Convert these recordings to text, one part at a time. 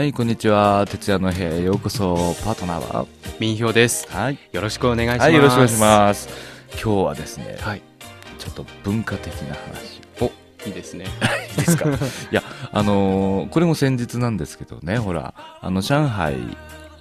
はい、こんにちは。徹夜の部屋へようこそ。パートナーは？民票です。はい。よろしくお願いします。はい、よろしくお願いします。今日はですね、はい。ちょっと文化的な話。いいですね。いいですか？いや、あのーこれも先日なんですけどね、ほら、あの、上海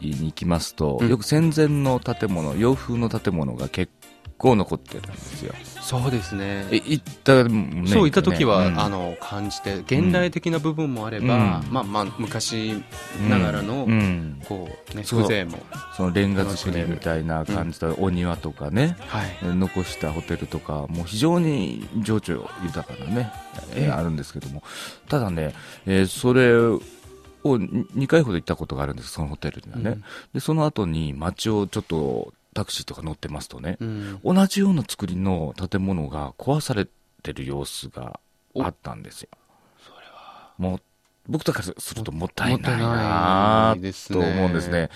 に行きますと、うんよく戦前の建物、洋風の建物が結構残ってるんですよ。そうですね。え、行った、ね、そういった時は、うん。あの感じて現代的な部分もあれば、うん。まあまあ昔ながらの、うん。うん。こうね風情もそのレンガ造りみたいな感じのお庭とかね、はい。残したホテルとか、もう非常に情緒豊かなね、えーえ。えあるんですけども、ただね、えーそれを2回ほど行ったことがあるんです、そのホテルにはね。うん。で、その後に街をちょっとタクシーとか乗ってますとね、うん。同じような作りの建物が壊されてる様子があったんですよ。それは。もう僕とかするともったいないなとね思うんですね。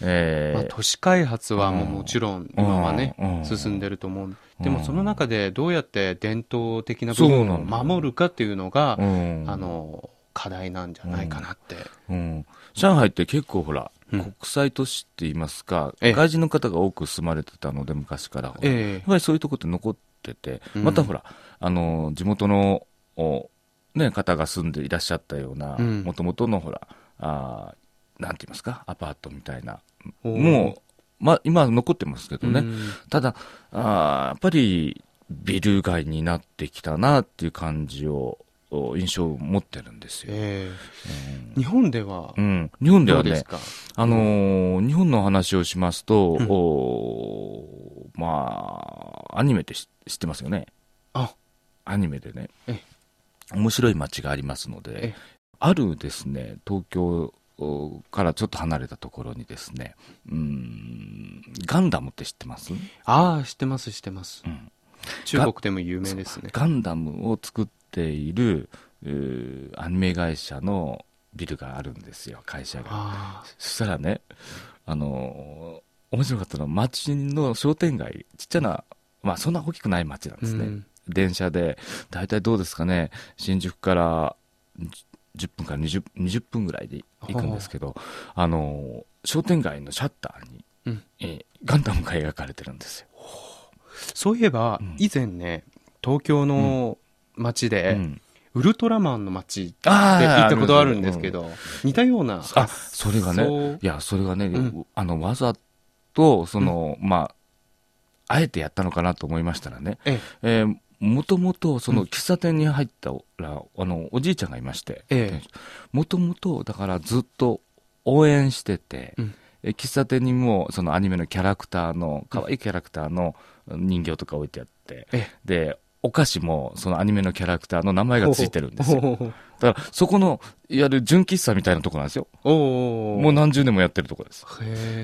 えー。まあ、都市開発はもうもちろん今はね、うんうん進んでると思う。でうん。もその中でどうやって伝統的な部分を守るかっていうのが、うん。あの、課題なんじゃないかなって。うん、上海って結構ほら、うん国際都市って言いますか、ええ。外人の方が多く住まれてたので、昔から。やっえぱりそういうとこって残ってて、うん。またほら、あの、地元の、おね、方が住んでいらっしゃったような、うん。もともとのほら、あーなんて言いますか、アパートみたいな、えもう、まあ、今は残ってますけどね、うん。ただあーやっぱりビル街になってきたなっていう感じを、お印象を持ってるんですよ。ええ。日本ではうん。うん日本ではね、あのー日本の話をしますと、うん。まあ、アニメって知知ってますよね？あ。アニメでね。え、面白い街がありますのでえ、あるですね、東京おからちょっと離れたところにですね、うーん、ガンダムって知ってます、ああ知ってます知ってます。うん、中国でも有名ですね。ガンダムを作っている、アニメ会社のビルがあるんですよ、会社が。あそしたらね、あのー面白かったのは、町の商店街、ちっちゃな、まあ、そんな大きくない町なんあですね。うん。電車で、大体どうですかね、新宿からじ10分から 20, 20分ぐらいで行くんですけど、あのー商店街のシャッターに、うん。えーガンダムが描かれてるんですよ。そういえば、うん。以前ね東京の街で、うん。ウルトラマンの街ってあー行ったことあるんですけど、似たような。あ、それがね、いや、それがね、うん。あの、わざと、その、まあ、あえてやったのかなと思いましたらね、ええ。ーもともと、そのうん。喫茶店に入ったら、あの、おじいちゃんがいまして、ええ。もともと、だからずっと応援してて、うん。え喫茶店にも、そのアニメのキャラクターの、可愛いキャラクターの人形とか置いてあって、え。で、お菓子も、そのアニメのキャラクターの名前がついてるんですよ。だから、そこの、いわゆる純喫茶みたいなところなんですよ。もう何十年もやってるところです。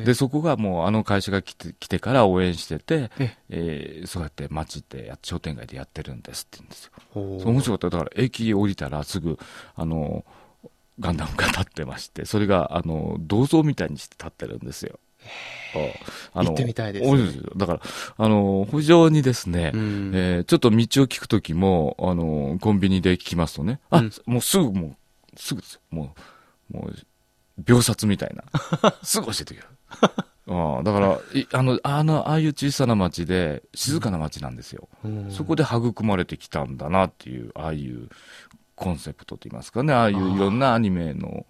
で、そこがもうあの会社が来て来てから応援してて、ええーそうやって街でや、商店街でやってるんですって言うんですよ。面白かった。だから駅降りたらすぐ、あの、ガンダムが立ってまして、それが、あの、銅像みたいにして立ってるんですよ。あの行ってみたいですねだから、あの、非常にですね、うんえーちょっと道を聞くときも、あの、コンビニで聞きますとね、あ、うんもうすぐ、もう、すぐですよ。もう、もう、秒殺みたいな。すぐ教えてくれる。ああだからいあの、あの、ああいう小さな町で、静かな町なんですよ。うんそこで育まれてきたんだなっていう、ああいうコンセプトといいますかね、ああいういろんなアニメの、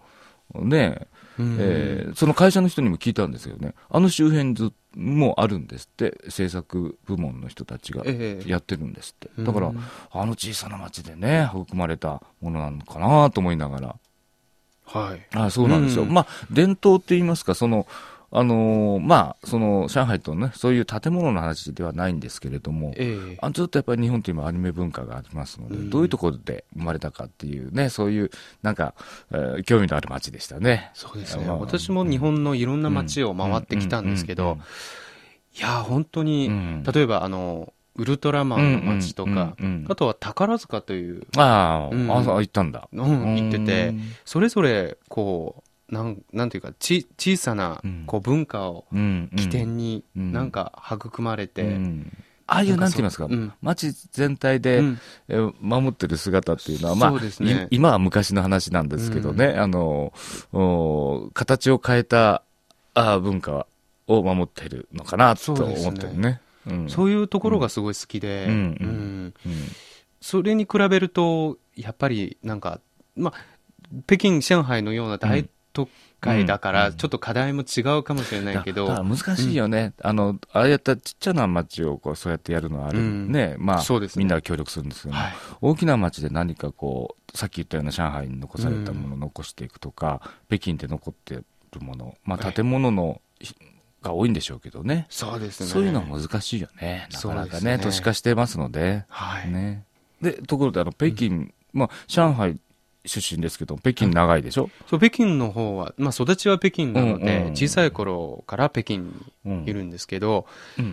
ね、うんえーその会社の人にも聞いたんですよね。あの周辺ずもあるんですって、制作部門の人たちがええやってるんですって。だからうん、あの小さな町でね、育まれたものなのかなと思いながら。はいあそうなんですよ。うんまあ、伝統って言いますか、その、あのーまあ、その、上海とね、そういう建物の話ではないんですけれども、ええ。あずっとやっぱり日本と今アニメ文化がありますので、うん。どういうところで生まれたかっていうね、そういう、なんか、えー興味のある街でしたね。そうですねまあ私も日本のいろんな街を回ってきたんですけど、いや本当に、うん。例えばあのウルトラマンの街とか、あとは宝塚という、ああ、うん。行ったんだ。うん、行っててうん。それぞれこうなんなんていうかち小さなうん。こう文化をうん、起点にうん。なんか育まれて、うん。ああいう、なんて言いますか、うん。街全体で、うん。えー守ってる姿っていうのは、まあ、そうね。い今は昔の話なんですけどね、あの、お形を変えたあー文化を守ってるのかなと思ってるね。うん。そういうところがすごい好きで、うん。うん。うん。うん。それに比べると、やっぱりなんか、まあ、北京、上海のような大都会だから、うん。ちょっと課題も違うかもしれないけど、難しいよね、あのああやったちっちゃな街をこうそうやってやるのはある、うん。ねまあみんなが協力するんですけど、はい。大きな街で何かこうさっき言ったような上海に残されたものを残していくとか、北京で残ってるもの、まあ、はい。建物の、が多いんでしょうけどね。そうですね。そういうのは難しいよね。なかなかね。都市化してますので。はい。ね、でところであの北京、まあ、上海出身ですけど北京長いでしょ、そう、北京の方は、まあ、育ちは北京なので、うんうん小さい頃から北京にうん。いるんですけど、うん。い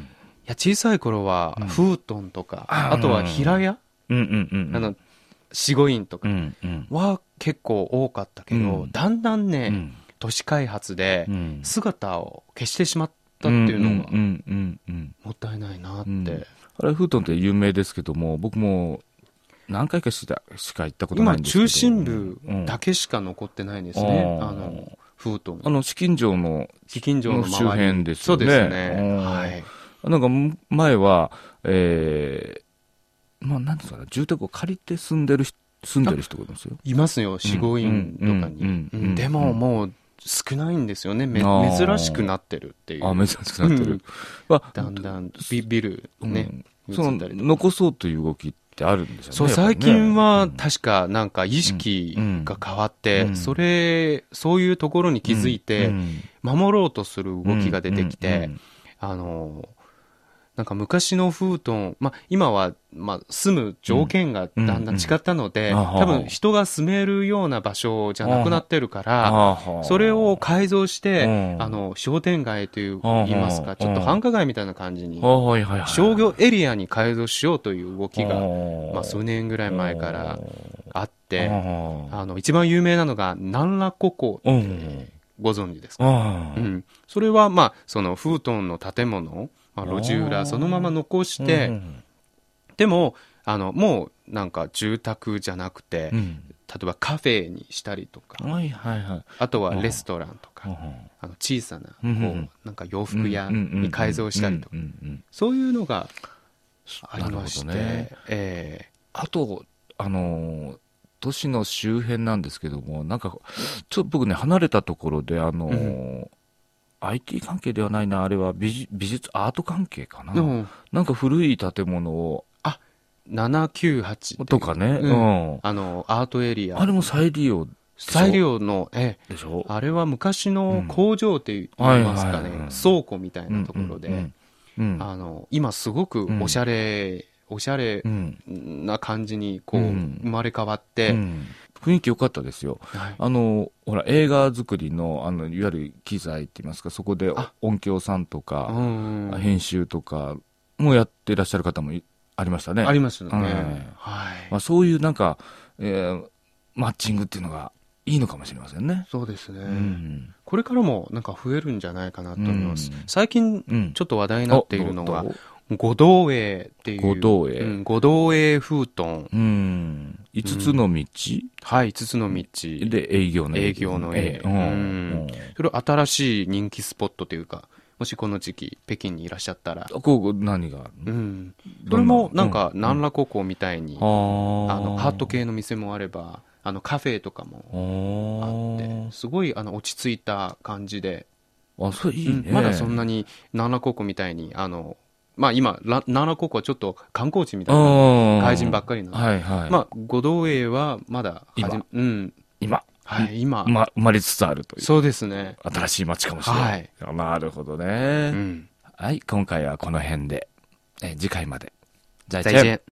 や、小さい頃はうん、フートンとか、ああとは平屋、うんうんうんあの、四五院とうかんうん。は結構多かったけど、うん。だんだんね、うん。都市開発でうん。姿を消してしまったっていうのがうんうんうんうん。もったいないなって。うん。あれフートンって有名ですけども僕も何回かしかしか行ったことな今、いんですけど。中心部うん。だけしか残ってないんですね。うん。あの、フートン。あの資金城の貴金城の周辺ですね。うですね。うん。はい。なんかむ前はえー、まあなんですかね。住宅を借りて住んでる人住んでる人がいるんですよ。いますよ、四五院とかに。でも、もう、少ないんですよね。珍しくなってるっていう。あ珍しくなってる、だんだんビビルね、うん。そ残そうという動きってあるんですよねそう、最近はうん。確かなんか意識が変わって、うん。それ、そういうところに気づいて、うん。守ろうとする動きが出てきて、あの、なんか昔のフートン、まあ今は、まあ住む条件がだんだん違ったので、うん。うん多分人が住めるような場所じゃなくなってるから、それを改造して、うん。あの、商店街という、うん言いますか、ちょっと繁華街みたいな感じに、商業エリアに改造しようという動きが、ままあ数年ぐらい前からあって、ああの、一番有名なのが、南羅古港うってん。ご存知ですか、うん、それは、まあ、その、フートンの建物、まあ、路地裏、そのまま残して、うんでも、あの、もう、なんか住宅じゃなくて、うん。例えばカフェにしたりとか、はいはいはい。あとはレストランとか、うんあの小さな、こう、なんか洋服屋に改造したりとか、そういうのがありまして、ねえ。あとあのー都市の周辺なんですけどもなんかちょっと僕ね離れたところであのーう IT 関係ではないな。あれは美術美術アート関係かな、ーのなんか古い建物を。798っていう。とかね、ううん。んあの、アートエリア。あれも再利用再利用の、ええ、でしょ？あれは昔の工場って言いますかね、倉庫みたいなところで、うんうんうんあの、今すごくおしゃれ、おしゃれうん。な感じにこう、うん。生まれ変わって、うん雰囲気良かったですよはいあのほら映画作りのあのいわゆる機材って言いますかそこであ音響さんとか、うん編集とかもやってらっしゃる方もいありましたね。ありますよね。はいはい。まあ、そういうなんか、えーマッチングっていうのがいいのかもしれませんね。そうですね、うん。これからもなんか増えるんじゃないかなと思います。うん最近うん。ちょっと話題になっているのが五道営っていう。五道営うん五道営フートン。うん。五つの道？はい、五つの道。で営業の営業の営うん。それは新しい人気スポットというか、もしこの時期、北京にいらっしゃったら、こう、何が？あるのうん。それもなんか、うん南羅高校みたいに、あの、ハート系の店もあれば、あの、カフェとかもあって、すごい、あの、落ち着いた感じで、あ、それいいね。うんまだそんなに、南羅高校みたいに、あの、まあ今、ら南羅高校はちょっと観光地みたいな、外外人ばっかりなので、はいはい。まあ、五道営はまだ今うん。今、はい、今、ま、生まれつつあるという。そうですね。新しい街かもしれない。なるほどね。うん。はい、今回はこの辺で、えー次回まで。じゃあ、再见。